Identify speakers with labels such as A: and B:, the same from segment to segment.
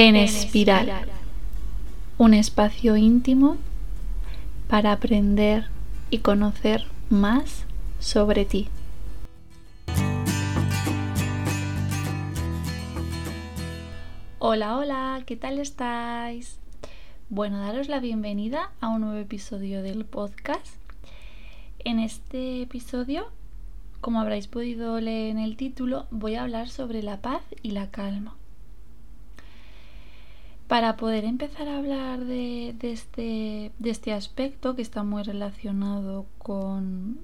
A: En Espiral, un espacio íntimo para aprender y conocer más sobre ti. Hola, hola, ¿qué tal estáis? Bueno, daros la bienvenida a un nuevo episodio del podcast. En este episodio, como habréis podido leer en el título, voy a hablar sobre la paz y la calma. Para poder empezar a hablar de, este, de este, aspecto que está muy relacionado con,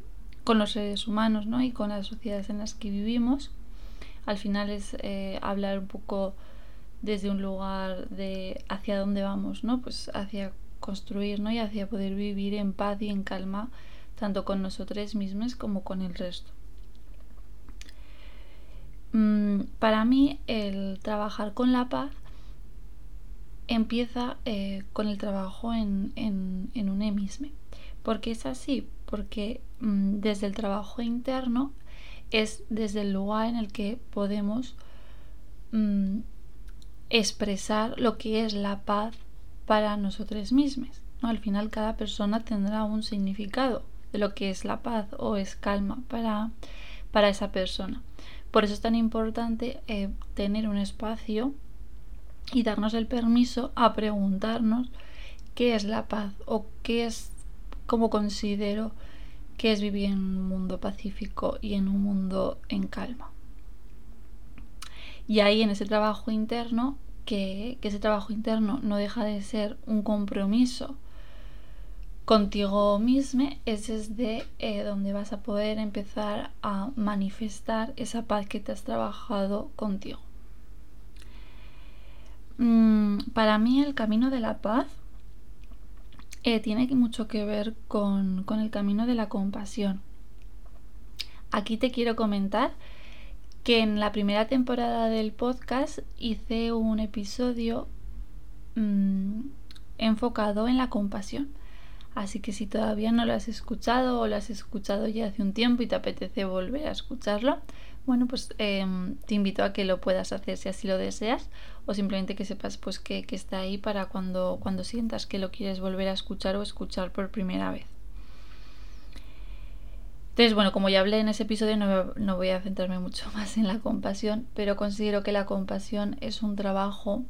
A: los seres humanos ¿no? y con las sociedades en las que vivimos, al final es eh, hablar un poco desde un lugar de hacia dónde vamos, ¿no? Pues hacia construir, ¿no? Y hacia poder vivir en paz y en calma, tanto con nosotros mismos como con el resto. Mm, para mí, el trabajar con la paz empieza eh, con el trabajo en, en, en un emisme. porque es así? Porque mm, desde el trabajo interno es desde el lugar en el que podemos mm, expresar lo que es la paz para nosotros mismos. Al final cada persona tendrá un significado de lo que es la paz o es calma para, para esa persona. Por eso es tan importante eh, tener un espacio y darnos el permiso a preguntarnos qué es la paz o qué es, como considero que es vivir en un mundo pacífico y en un mundo en calma. Y ahí en ese trabajo interno, que, ese trabajo interno no deja de ser un compromiso contigo mismo, es desde eh, donde vas a poder empezar a manifestar esa paz que te has trabajado contigo. Mm, para mí el camino de la paz eh, tiene mucho que ver con, el camino de la compasión. Aquí te quiero comentar que en la primera temporada del podcast hice un episodio mm, enfocado en la compasión. Así que si todavía no lo has escuchado o lo has escuchado ya hace un tiempo y te apetece volver a escucharlo, bueno, pues em, te invito a que lo puedas hacer si así lo deseas o simplemente que sepas pues que, está ahí para cuando, cuando sientas que lo quieres volver a escuchar o escuchar por primera vez. Entonces, bueno, como ya hablé en ese episodio, no, no, voy a centrarme mucho más en la compasión, pero considero que la compasión es un trabajo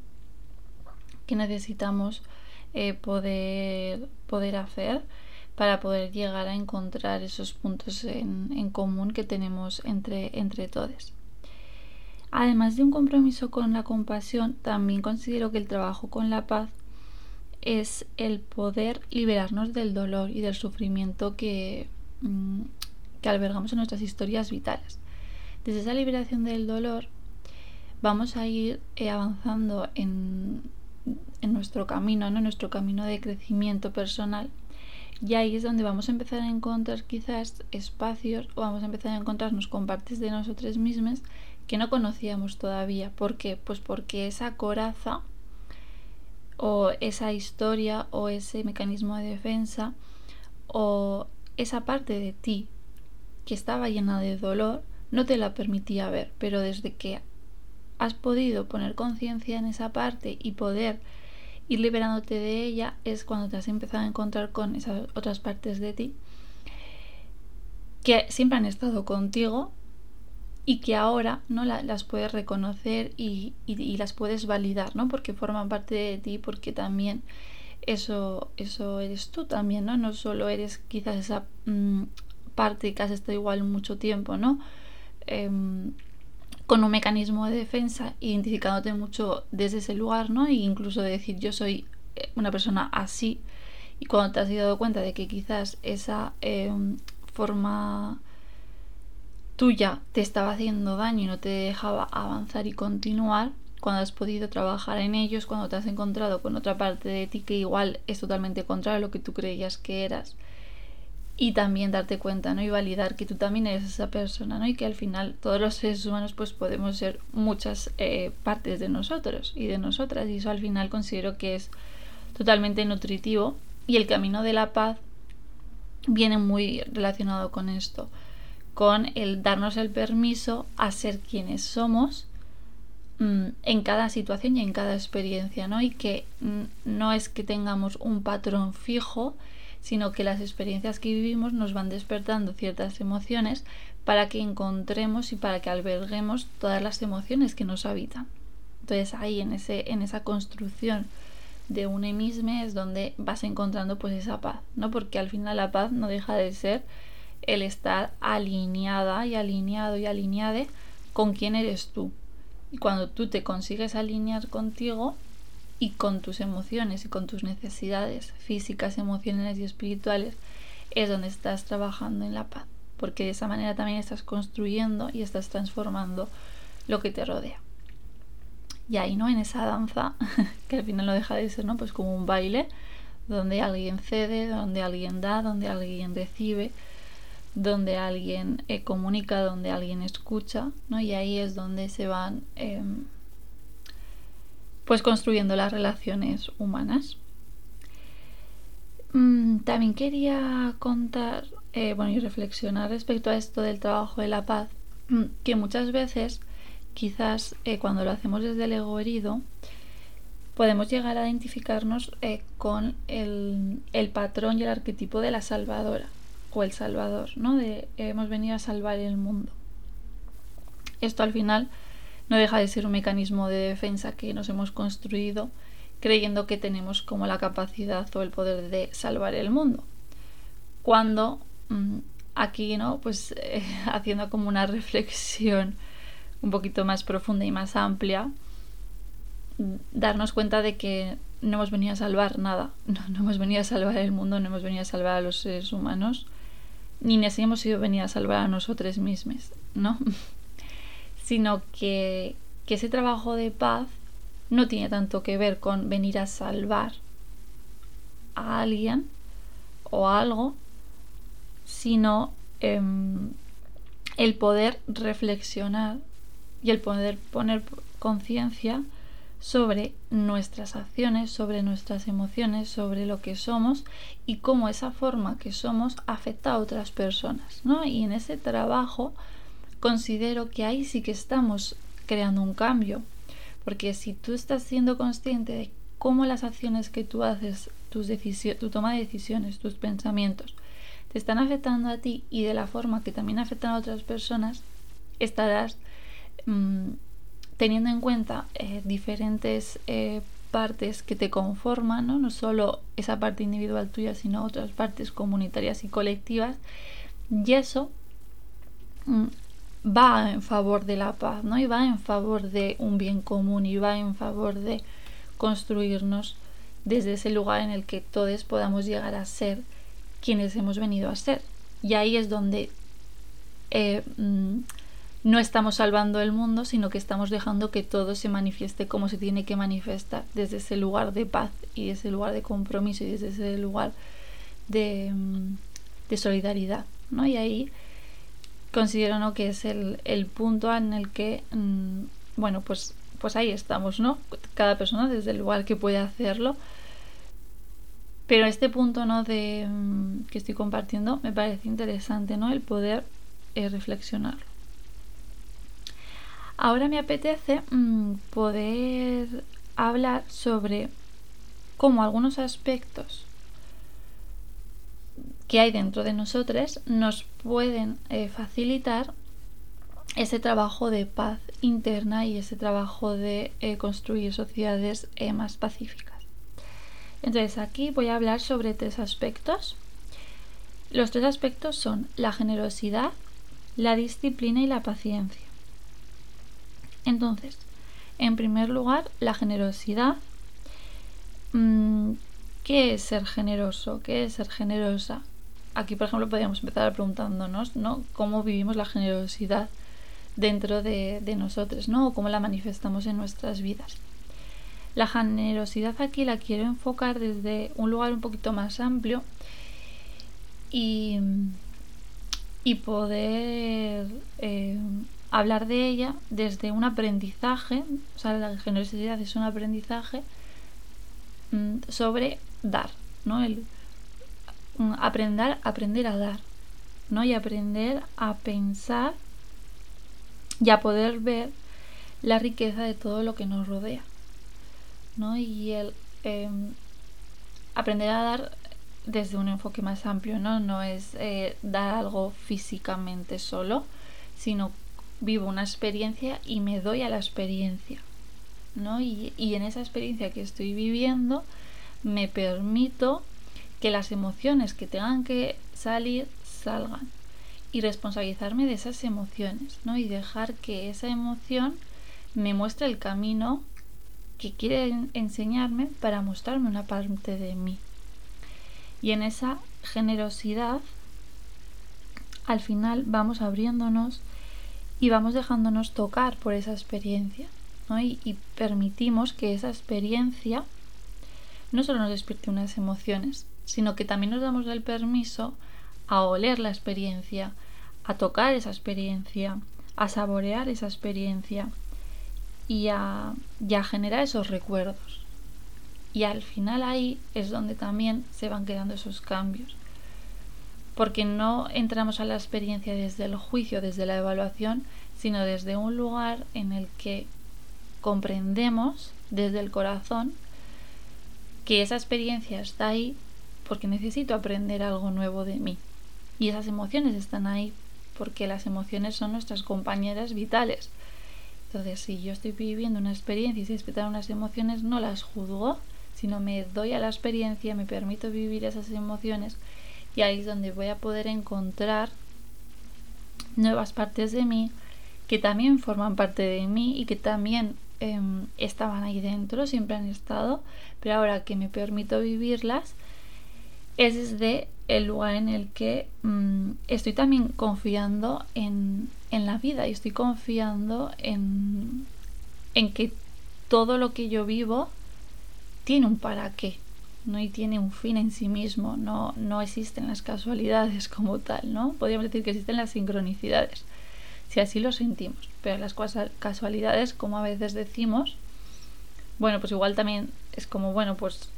A: que necesitamos eh, poder, poder hacer para poder llegar a encontrar esos puntos en, común que tenemos entre, todos. Además de un compromiso con la compasión, también considero que el trabajo con la paz es el poder liberarnos del dolor y del sufrimiento que, mm, albergamos en nuestras historias vitales. Desde esa liberación del dolor vamos a ir eh, avanzando en nuestro camino, en nuestro camino de crecimiento personal y ahí es donde vamos a empezar a encontrar quizás espacios o vamos a empezar a encontrarnos con partes de nosotros mismos que no conocíamos todavía. ¿Por qué? Pues porque esa coraza o esa historia o ese mecanismo de defensa o esa parte de ti que estaba llena de dolor no te la permitía ver, pero desde que has podido poner conciencia en esa parte y poder ir liberándote de ella es cuando te has empezado a encontrar con esas otras partes de ti que siempre han estado contigo y que ahora no las puedes reconocer y, las puedes validar, ¿no? Porque forman parte de ti, porque también eso, eso eres tú también, ¿no? No solo eres quizás esa mm, parte que has estado igual mucho tiempo, ¿no? Em, con un mecanismo de defensa, identificándote mucho desde ese lugar, ¿no? E incluso decir yo soy eh, una persona así y cuando te has dado cuenta de que quizás esa em, forma tuya te estaba haciendo daño y no te dejaba avanzar y continuar, cuando has podido trabajar en ellos, cuando te has encontrado con otra parte de ti que igual es totalmente contrario a lo que tú creías que eras, y también darte cuenta, ¿no? Y validar que tú también eres esa persona, ¿no? Y que al final todos los seres humanos pues podemos ser muchas eh, partes de nosotros y de nosotras y eso al final considero que es totalmente nutritivo y el camino de la paz viene muy relacionado con esto, con el darnos el permiso a ser quienes somos, mm, en cada situación y en cada experiencia, ¿no? Y que mm, no es que tengamos un patrón fijo, sino que las experiencias que vivimos nos van despertando ciertas emociones para que encontremos y para que alberguemos todas las emociones que nos habitan. Entonces ahí en, ese, en esa construcción de un mismo es donde vas encontrando pues esa paz, ¿no? Porque al final la paz no deja de ser el estar alineada y alineado y alineade con quién eres tú. Y cuando tú te consigues alinear contigo y con tus emociones y con tus necesidades físicas, emocionales y espirituales, es donde estás trabajando en la paz. Porque de esa manera también estás construyendo y estás transformando lo que te rodea. Y ahí, ¿no? En esa danza, que al final no deja de ser, ¿no? Pues como un baile, donde alguien cede, donde alguien da, donde alguien recibe, donde alguien eh, comunica, donde alguien escucha, ¿no? Y ahí es donde se van em, pues construyendo las relaciones humanas. Mm, también quería contar, eh, bueno, y reflexionar respecto a esto del trabajo de la paz, mm, que muchas veces, quizás eh, cuando lo hacemos desde el ego herido, podemos llegar a identificarnos con el, el patrón y el arquetipo de la salvadora o el Salvador, ¿no? De hemos venido a salvar el mundo. Esto al final no deja de ser un mecanismo de defensa que nos hemos construido creyendo que tenemos como la capacidad o el poder de salvar el mundo. Cuando mm, aquí, ¿no? Pues eh, haciendo como una reflexión un poquito más profunda y más amplia, darnos cuenta de que no hemos venido a salvar nada, no, no, hemos venido a salvar el mundo, no hemos venido a salvar a los seres humanos, ni nos hemos sido venir a salvar a nosotros mismos, ¿no? Sino que, que ese trabajo de paz no tiene tanto que ver con venir a salvar a alguien o algo, sino em, el poder reflexionar y el poder poner conciencia sobre nuestras acciones, sobre nuestras emociones, sobre lo que somos y cómo esa forma que somos afecta a otras personas, ¿no? Y en ese trabajo considero que ahí sí que estamos creando un cambio, porque si tú estás siendo consciente de cómo las acciones que tú haces, tus tu toma de decisiones, tus pensamientos, te están afectando a ti y de la forma que también afectan a otras personas, estarás mm, teniendo en cuenta eh, diferentes eh, partes que te conforman, ¿no? no solo esa parte individual tuya, sino otras partes comunitarias y colectivas, y eso mm, va en favor de la paz, ¿no? Y va en favor de un bien común y va en favor de construirnos desde ese lugar en el que todos podamos llegar a ser quienes hemos venido a ser. Y ahí es donde eh, mm, no estamos salvando el mundo, sino que estamos dejando que todo se manifieste como se tiene que manifestar, desde ese lugar de paz y ese lugar de compromiso y desde ese lugar de, mm, solidaridad. ¿no? Y ahí considero ¿no? que es el, punto en el que, mm, bueno, pues, pues ahí estamos, ¿no? Cada persona desde el lugar que puede hacerlo. Pero este punto ¿no? de, mm, que estoy compartiendo me parece interesante, ¿no? El poder eh, reflexionarlo. Ahora me apetece mm, poder hablar sobre cómo algunos aspectos que hay dentro de nosotros nos pueden eh, facilitar ese trabajo de paz interna y ese trabajo de eh, construir sociedades eh, más pacíficas. Entonces aquí voy a hablar sobre tres aspectos. Los tres aspectos son la generosidad, la disciplina y la paciencia. Entonces, en primer lugar, la generosidad. Mm, ¿Qué es ser generoso? ¿Qué es ser generosa? Aquí, por ejemplo, podríamos empezar preguntándonos, ¿no? ¿Cómo vivimos la generosidad dentro de, nosotros, ¿no? O cómo la manifestamos en nuestras vidas. La generosidad aquí la quiero enfocar desde un lugar un poquito más amplio y, y poder eh, hablar de ella desde un aprendizaje, o sea, la generosidad es un aprendizaje mm, sobre dar, ¿no? El aprender, aprender a dar, ¿no? Y aprender a pensar y a poder ver la riqueza de todo lo que nos rodea. ¿no? Y el em, aprender a dar desde un enfoque más amplio, ¿no? No es eh, dar algo físicamente solo, sino vivo una experiencia y me doy a la experiencia, ¿no? Y, y en esa experiencia que estoy viviendo me permito que las emociones que tengan que salir salgan y responsabilizarme de esas emociones, ¿no? Y dejar que esa emoción me muestre el camino que quiere enseñarme para mostrarme una parte de mí. Y en esa generosidad, al final vamos abriéndonos y vamos dejándonos tocar por esa experiencia. Y, y, permitimos que esa experiencia no solo nos despierte unas emociones, sino que también nos damos el permiso a oler la experiencia, a tocar esa experiencia, a saborear esa experiencia y a, generar esos recuerdos. Y al final ahí es donde también se van quedando esos cambios. Porque no entramos a la experiencia desde el juicio, desde la evaluación, sino desde un lugar en el que comprendemos desde el corazón que esa experiencia está ahí porque necesito aprender algo nuevo de mí. Y esas emociones están ahí porque las emociones son nuestras compañeras vitales. Entonces, si yo estoy viviendo una experiencia y si respetar unas emociones, no las juzgo, sino me doy a la experiencia, me permito vivir esas emociones y ahí es donde voy a poder encontrar nuevas partes de mí que también forman parte de mí y que también em, estaban ahí dentro, siempre han estado, pero ahora que me permito vivirlas, es desde el lugar en el que mm, estoy también confiando en, en, la vida y estoy confiando en, en que todo lo que yo vivo tiene un para qué, ¿no? Y tiene un fin en sí mismo, no, no existen las casualidades como tal, ¿no? Podríamos decir que existen las sincronicidades, si así lo sentimos, pero las casualidades, como a veces decimos, bueno, pues igual también es como, bueno, pues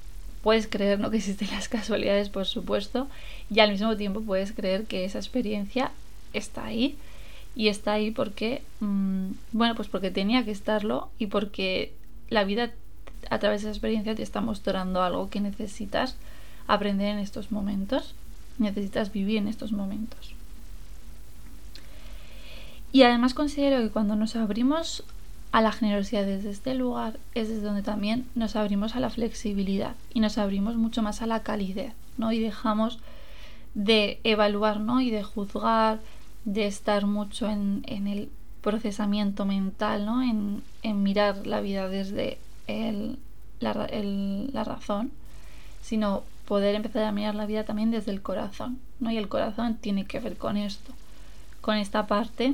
A: puedes creer ¿no? que existen las casualidades, por supuesto, y al mismo tiempo puedes creer que esa experiencia está ahí y está ahí porque, mm, bueno, pues porque tenía que estarlo y porque la vida a través de esa experiencia te está mostrando algo que necesitas aprender en estos momentos, necesitas vivir en estos momentos. Y además considero que cuando nos abrimos a la generosidad desde este lugar es desde donde también nos abrimos a la flexibilidad y nos abrimos mucho más a la calidez, ¿no? Y dejamos de evaluar, ¿no? Y de juzgar, de estar mucho en, el procesamiento mental, ¿no? En, mirar la vida desde la, la razón, sino poder empezar a mirar la vida también desde el corazón, ¿no? Y el corazón tiene que ver con esto, con esta parte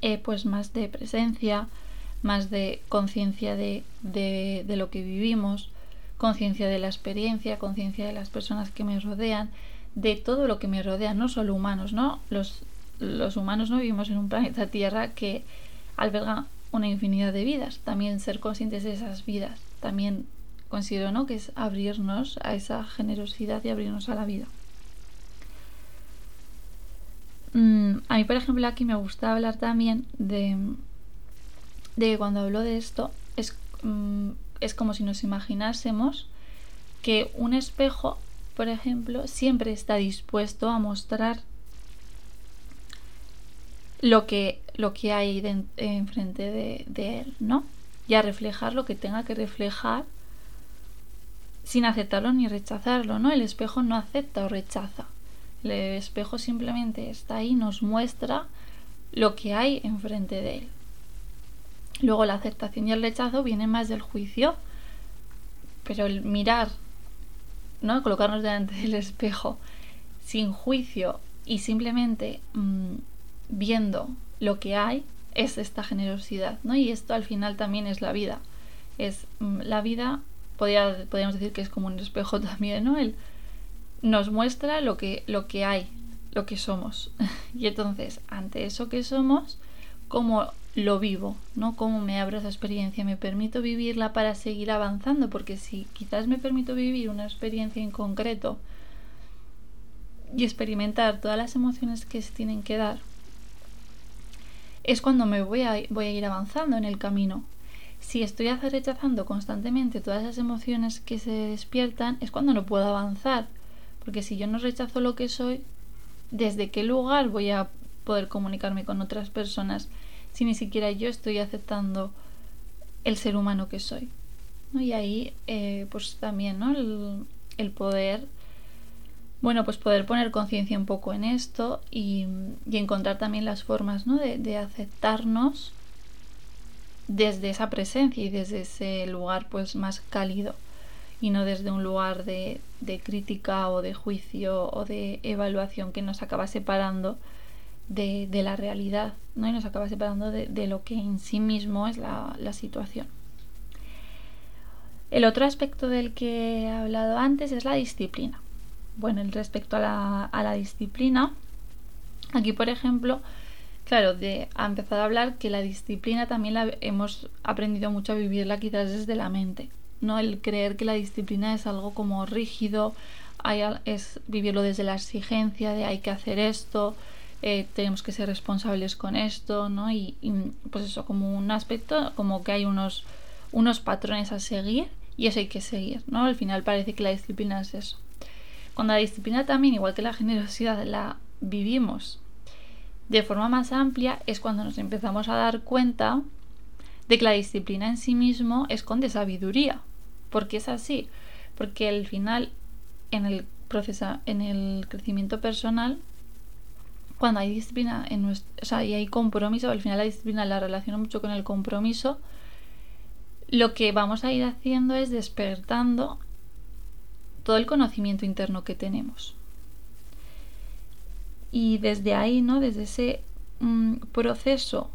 A: eh, pues más de presencia, más de conciencia de, de, lo que vivimos, conciencia de la experiencia, conciencia de las personas que me rodean, de todo lo que me rodea, no solo humanos, ¿no? Los, los humanos no vivimos en un planeta Tierra que alberga una infinidad de vidas. También ser conscientes de esas vidas. También considero ¿no? que es abrirnos a esa generosidad y abrirnos a la vida. Mm, a mí, por ejemplo, aquí me gusta hablar también de, que cuando hablo de esto es, mm, es como si nos imaginásemos que un espejo, por ejemplo, siempre está dispuesto a mostrar lo que, lo que hay enfrente de, de él, ¿no? Y a reflejar lo que tenga que reflejar sin aceptarlo ni rechazarlo, ¿no? El espejo no acepta o rechaza. El espejo simplemente está ahí, nos muestra lo que hay enfrente de él. Luego la aceptación y el rechazo vienen más del juicio, pero el mirar, ¿no? Colocarnos delante del espejo sin juicio y simplemente mm, viendo lo que hay es esta generosidad, ¿no? Y esto al final también es la vida. Es mm, la vida, podríamos decir que es como un espejo también, ¿no? El, nos muestra lo que, lo que hay, lo que somos. y entonces, ante eso que somos, cómo lo vivo, ¿no? Cómo me abro esa experiencia, me permito vivirla para seguir avanzando, porque si quizás me permito vivir una experiencia en concreto y experimentar todas las emociones que se tienen que dar, es cuando me voy a, voy a ir avanzando en el camino. Si estoy rechazando constantemente todas esas emociones que se despiertan, es cuando no puedo avanzar. Porque si yo no rechazo lo que soy, ¿desde qué lugar voy a poder comunicarme con otras personas si ni siquiera yo estoy aceptando el ser humano que soy? Y ahí, eh, pues también, ¿no? El, poder, bueno, pues poder poner conciencia un poco en esto y, encontrar también las formas, ¿no? De, de, aceptarnos desde esa presencia y desde ese lugar, pues, más cálido y no desde un lugar de, de crítica o de juicio o de evaluación que nos acaba separando de, de la realidad, ¿no? Y nos acaba separando de, de, lo que en sí mismo es la, la situación. El otro aspecto del que he hablado antes es la disciplina. Bueno, respecto a la, a la disciplina, aquí por ejemplo, claro, de a empezar a hablar que la disciplina también la hemos aprendido mucho a vivirla quizás desde la mente, ¿no? El creer que la disciplina es algo como rígido, hay, es vivirlo desde la exigencia de hay que hacer esto, eh, tenemos que ser responsables con esto, ¿no? Y, pues eso, como un aspecto, como que hay unos, unos patrones a seguir y eso hay que seguir, ¿no? Al final parece que la disciplina es eso. Cuando la disciplina también, igual que la generosidad, la vivimos de forma más amplia, es cuando nos empezamos a dar cuenta de que la disciplina en sí mismo esconde sabiduría. Porque es así. Porque al final, en el proceso, en el crecimiento personal, cuando hay disciplina en nuestro, o sea, y hay compromiso, al final la disciplina la relaciona mucho con el compromiso, lo que vamos a ir haciendo es despertando todo el conocimiento interno que tenemos. Y desde ahí, ¿no? Desde ese mm, proceso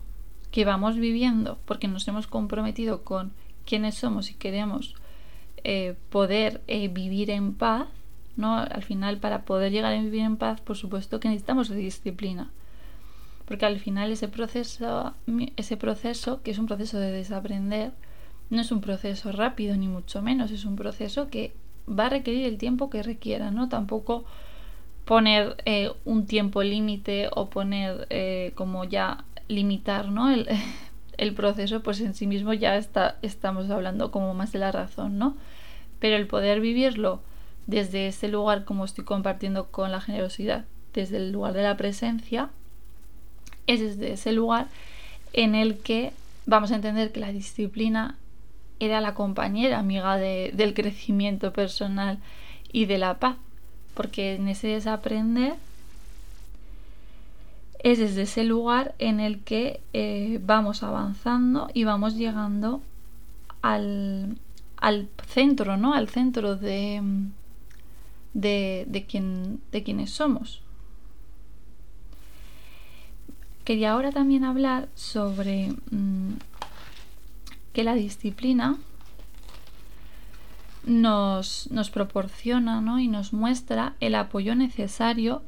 A: que vamos viviendo, porque nos hemos comprometido con quiénes somos y queremos eh, poder eh, vivir en paz, ¿no? Al final, para poder llegar a vivir en paz, por supuesto que necesitamos disciplina. Porque al final ese proceso, ese proceso, que es un proceso de desaprender, no es un proceso rápido, ni mucho menos, es un proceso que va a requerir el tiempo que requiera, ¿no? Tampoco poner eh, un tiempo límite o poner eh, como ya limitar, ¿no? El, el, proceso, pues en sí mismo ya está, estamos hablando como más de la razón, ¿no? Pero el poder vivirlo desde ese lugar, como estoy compartiendo con la generosidad, desde el lugar de la presencia, es desde ese lugar en el que vamos a entender que la disciplina era la compañera amiga de, del crecimiento personal y de la paz, porque en ese desaprender es desde ese lugar en el que eh, vamos avanzando y vamos llegando al, al centro, ¿no? Al centro de, de, de, quien, de quienes somos. Quería ahora también hablar sobre mm, que la disciplina nos, nos proporciona ¿no? y nos muestra el apoyo necesario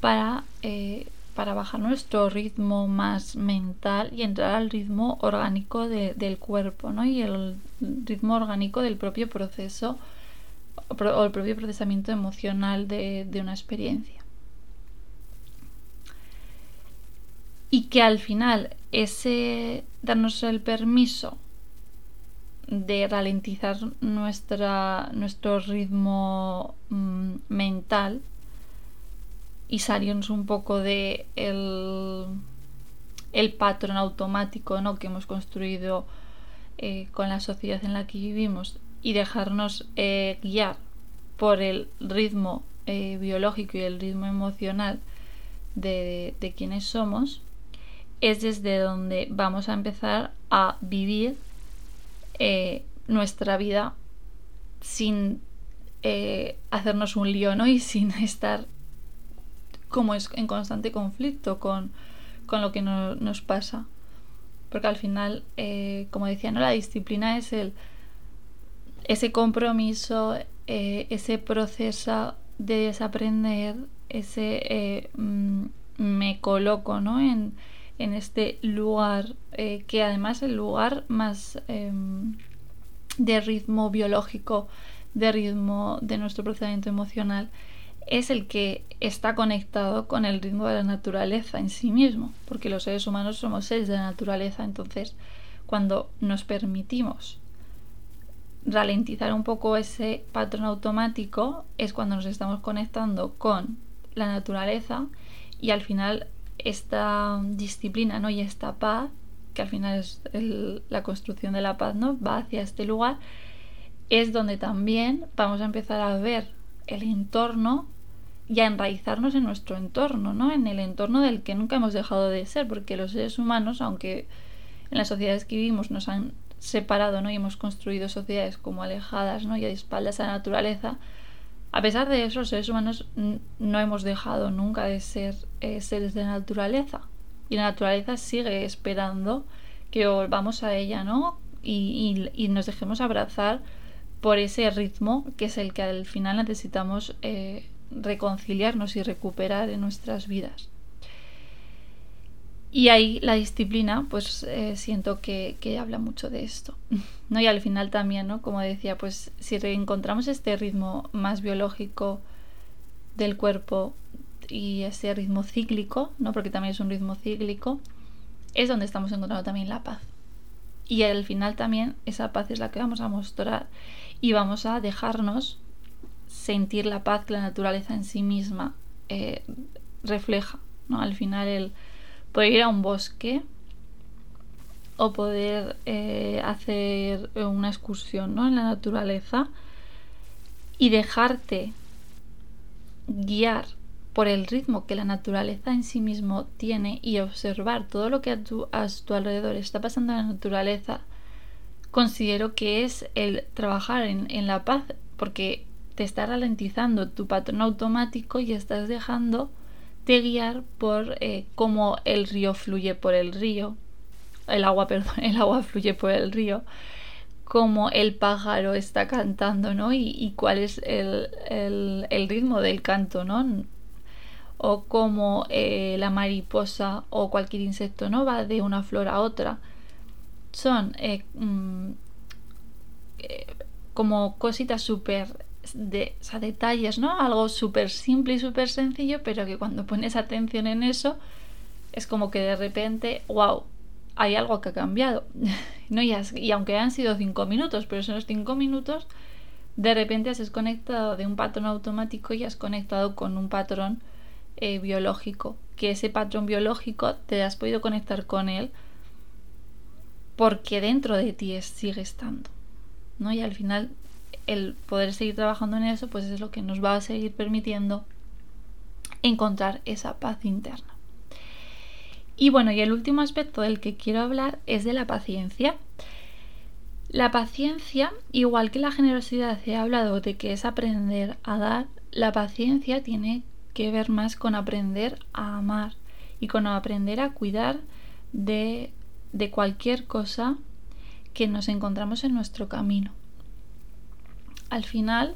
A: para, eh, para bajar nuestro ritmo más mental y entrar al ritmo orgánico de, del cuerpo ¿no? y el ritmo orgánico del propio proceso o el propio procesamiento emocional de, de una experiencia. Y que al final ese darnos el permiso de ralentizar nuestra, nuestro ritmo mm, mental y salirnos un poco de el, el patrón automático ¿no? que hemos construido eh, con la sociedad en la que vivimos y dejarnos eh, guiar por el ritmo eh, biológico y el ritmo emocional de, de quienes somos, es desde donde vamos a empezar a vivir nuestra vida sin hacernos un lío, ¿no? Y sin estar como es en constante conflicto con, con lo que no, nos pasa. Porque al final, eh, como decía, ¿no? La disciplina es el ese compromiso, ese proceso de desaprender, ese mm, me coloco, ¿no? En, en este lugar, eh, que además es el lugar más em, de ritmo biológico, de ritmo de nuestro procedimiento emocional, es el que está conectado con el ritmo de la naturaleza en sí mismo, porque los seres humanos somos seres de la naturaleza, entonces cuando nos permitimos ralentizar un poco ese patrón automático es cuando nos estamos conectando con la naturaleza y al final esta disciplina ¿no? y esta paz, que al final es la construcción de la paz, ¿no? va hacia este lugar, es donde también vamos a empezar a ver el entorno y a enraizarnos en nuestro entorno, ¿no? En el entorno del que nunca hemos dejado de ser, porque los seres humanos, aunque en las sociedades que vivimos nos han separado, ¿no? Y hemos construido sociedades como alejadas, ¿no? Y a espaldas a la naturaleza, a pesar de eso, los seres humanos no hemos dejado nunca de ser eh, seres de naturaleza. Y la naturaleza sigue esperando que volvamos a ella, ¿no? Y, y, nos dejemos abrazar por ese ritmo que es el que al final necesitamos eh, reconciliarnos y recuperar en nuestras vidas. Y ahí la disciplina, pues eh, siento que, que, habla mucho de esto. ¿no? Y al final también, ¿no? Como decía, pues si reencontramos este ritmo más biológico del cuerpo y ese ritmo cíclico, ¿no? Porque también es un ritmo cíclico, es donde estamos encontrando también la paz. Y al final también esa paz es la que vamos a mostrar y vamos a dejarnos sentir la paz que la naturaleza en sí misma eh, refleja. ¿no? Al final el poder ir a un bosque o poder eh, hacer una excursión ¿no? en la naturaleza y dejarte guiar por el ritmo que la naturaleza en sí mismo tiene y observar todo lo que a tu, a tu alrededor está pasando en la naturaleza, considero que es el trabajar en, en la paz porque te está ralentizando tu patrón automático y estás dejando de guiar por eh, cómo el río fluye por el río, el agua, perdón, el agua fluye por el río, cómo el pájaro está cantando, ¿no? Y, cuál es el, el, ritmo del canto, ¿no? O cómo eh, la mariposa o cualquier insecto, ¿no? Va de una flor a otra. Son eh, mm, como cositas súper de, detalles, ¿no? Algo súper simple y súper sencillo, pero que cuando pones atención en eso, es como que de repente, wow, hay algo que ha cambiado. ¿no? Y, y aunque han sido cinco minutos, pero son los cinco minutos, de repente has desconectado de un patrón automático y has conectado con un patrón eh, biológico. Que ese patrón biológico te has podido conectar con él porque dentro de ti sigue estando. ¿no? Y al final el poder seguir trabajando en eso, pues es lo que nos va a seguir permitiendo encontrar esa paz interna. Y bueno, y el último aspecto del que quiero hablar es de la paciencia. La paciencia, igual que la generosidad he hablado de que es aprender a dar, la paciencia tiene que ver más con aprender a amar y con aprender a cuidar de, de cualquier cosa que nos encontramos en nuestro camino. Al final,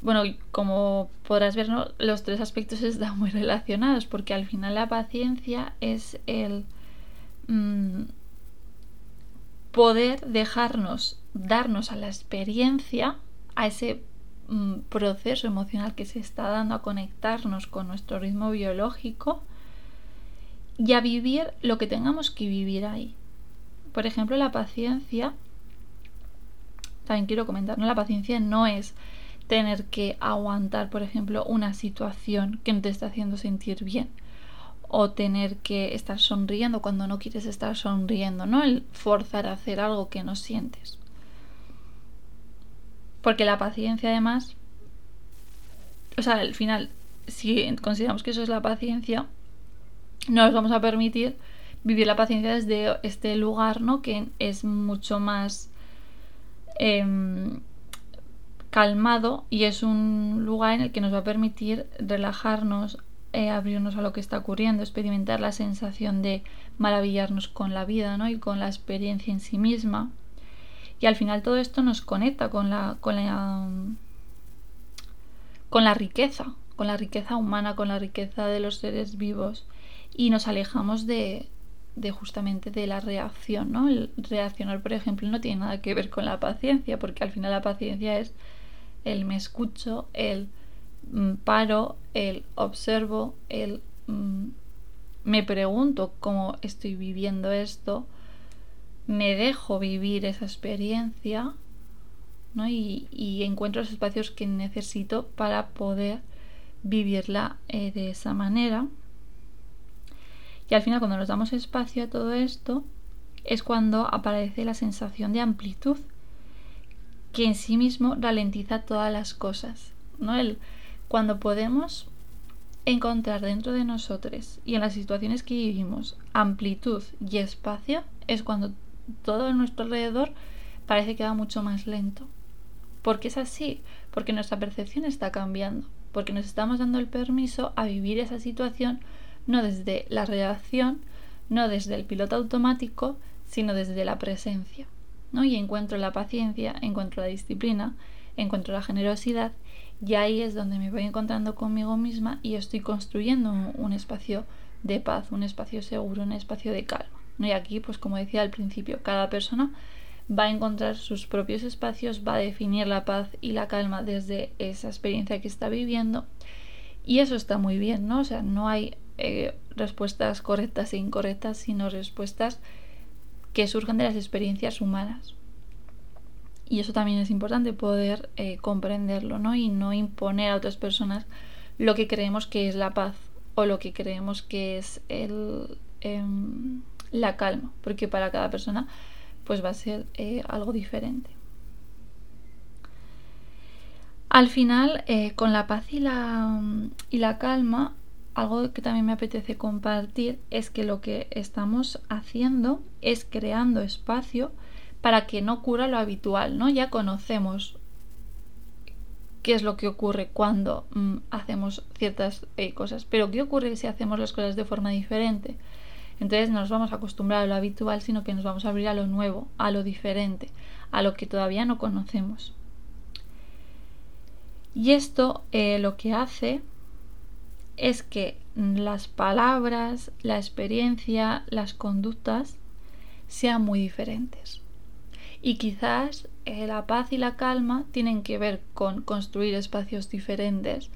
A: bueno, como podrás ver, los tres aspectos están muy relacionados, porque al final la paciencia es el mm, poder dejarnos, darnos a la experiencia, a ese mm, proceso emocional que se está dando a conectarnos con nuestro ritmo biológico y a vivir lo que tengamos que vivir ahí. Por ejemplo, la paciencia también quiero comentar, ¿no? La paciencia no es tener que aguantar, por ejemplo, una situación que no te está haciendo sentir bien o tener que estar sonriendo cuando no quieres estar sonriendo, ¿no? El forzar a hacer algo que no sientes. Porque la paciencia además, o sea, al final, si consideramos que eso es la paciencia, no nos vamos a permitir vivir la paciencia desde este lugar, ¿no? Que es mucho más Em, calmado y es un lugar en el que nos va a permitir relajarnos, eh, abrirnos a lo que está ocurriendo, experimentar la sensación de maravillarnos con la vida ¿no? y con la experiencia en sí misma. Y al final todo esto nos conecta con la, con la, con la riqueza, con la riqueza humana, con la riqueza de los seres vivos y nos alejamos de, justamente de la reacción, ¿no? El reaccionar, por ejemplo, no tiene nada que ver con la paciencia, porque al final la paciencia es el me escucho, el mm, paro, el observo, el mm, me pregunto cómo estoy viviendo esto, me dejo vivir esa experiencia ¿no? y, encuentro los espacios que necesito para poder vivirla eh, de esa manera. Y al final cuando nos damos espacio a todo esto es cuando aparece la sensación de amplitud que en sí mismo ralentiza todas las cosas. ¿no? El, cuando podemos encontrar dentro de nosotros y en las situaciones que vivimos amplitud y espacio es cuando todo a nuestro alrededor parece que va mucho más lento. Porque es así, porque nuestra percepción está cambiando, porque nos estamos dando el permiso a vivir esa situación no desde la reacción, no desde el piloto automático, sino desde la presencia. ¿no? Y encuentro la paciencia, encuentro la disciplina, encuentro la generosidad y ahí es donde me voy encontrando conmigo misma y estoy construyendo un espacio de paz, un espacio seguro, un espacio de calma. Y aquí, pues como decía al principio, cada persona va a encontrar sus propios espacios, va a definir la paz y la calma desde esa experiencia que está viviendo. Y eso está muy bien, ¿no? O sea, no hay eh, respuestas correctas e incorrectas, sino respuestas que surgen de las experiencias humanas. Y eso también es importante poder eh, comprenderlo, ¿no? Y no imponer a otras personas lo que creemos que es la paz o lo que creemos que es el, em, la calma, porque para cada persona pues va a ser eh, algo diferente. Al final, con la paz y la, y la calma, algo que también me apetece compartir es que lo que estamos haciendo es creando espacio para que no ocurra lo habitual, ¿no? Ya conocemos qué es lo que ocurre cuando mm, hacemos ciertas eh, cosas, pero ¿qué ocurre si hacemos las cosas de forma diferente? Entonces no nos vamos a acostumbrar a lo habitual, sino que nos vamos a abrir a lo nuevo, a lo diferente, a lo que todavía no conocemos. Y esto eh, lo que hace es que las palabras, la experiencia, las conductas sean muy diferentes. Y quizás eh, la paz y la calma tienen que ver con construir espacios diferentes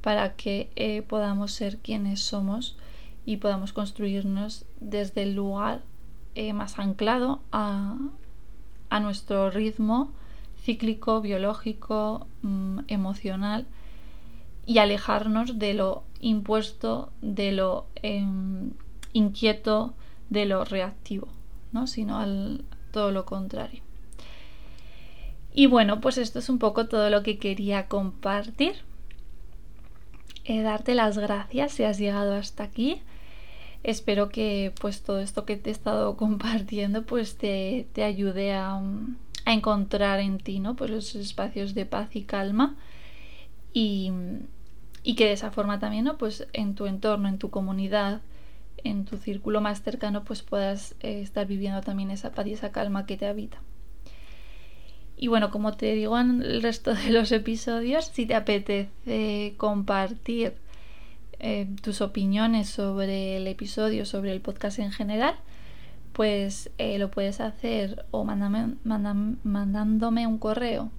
A: para que eh, podamos ser quienes somos y podamos construirnos desde el lugar eh, más anclado a, nuestro ritmo cíclico, biológico, mm, emocional y alejarnos de lo impuesto, de lo em, inquieto, de lo reactivo, ¿no? sino al todo lo contrario. Y bueno, pues esto es un poco todo lo que quería compartir. Eh, darte las gracias si has llegado hasta aquí. Espero que pues todo esto que te he estado compartiendo pues te, ayude a, encontrar en ti ¿no? pues los espacios de paz y calma y, y, que de esa forma también ¿no? pues en tu entorno, en tu comunidad, en tu círculo más cercano pues puedas eh, estar viviendo también esa paz y esa calma que te habita. Y bueno, como te digo en el resto de los episodios, si te apetece compartir eh, tus opiniones sobre el episodio, sobre el podcast en general, pues eh, lo puedes hacer o mandándome un correo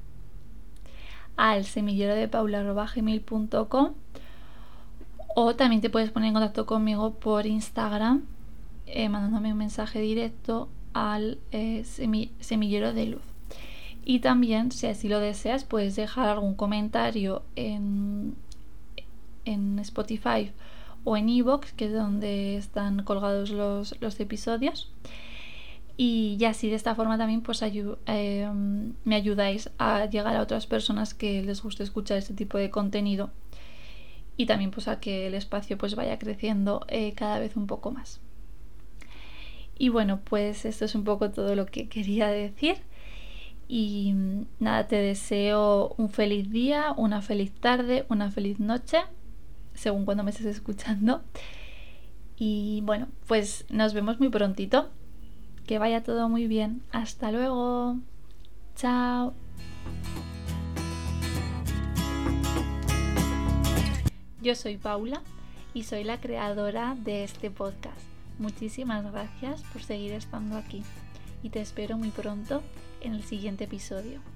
A: al semillero de paula.gmail.com o también te puedes poner en contacto conmigo por Instagram eh, mandándome un mensaje directo al semillero de luz. Y también, si así lo deseas, puedes dejar algún comentario en, en Spotify o en Evox, que es donde están colgados los, episodios. Y, ya así de esta forma también pues em, me ayudáis a llegar a otras personas que les guste escuchar este tipo de contenido y también pues a que el espacio pues vaya creciendo eh, cada vez un poco más. Y bueno, pues esto es un poco todo lo que quería decir. Y nada, te deseo un feliz día, una feliz tarde, una feliz noche, según cuando me estés escuchando. Y bueno, pues nos vemos muy prontito. Que vaya todo muy bien. Hasta luego. Chao. Yo soy Paula y soy la creadora de este podcast. Muchísimas gracias por seguir estando aquí y te espero muy pronto en el siguiente episodio.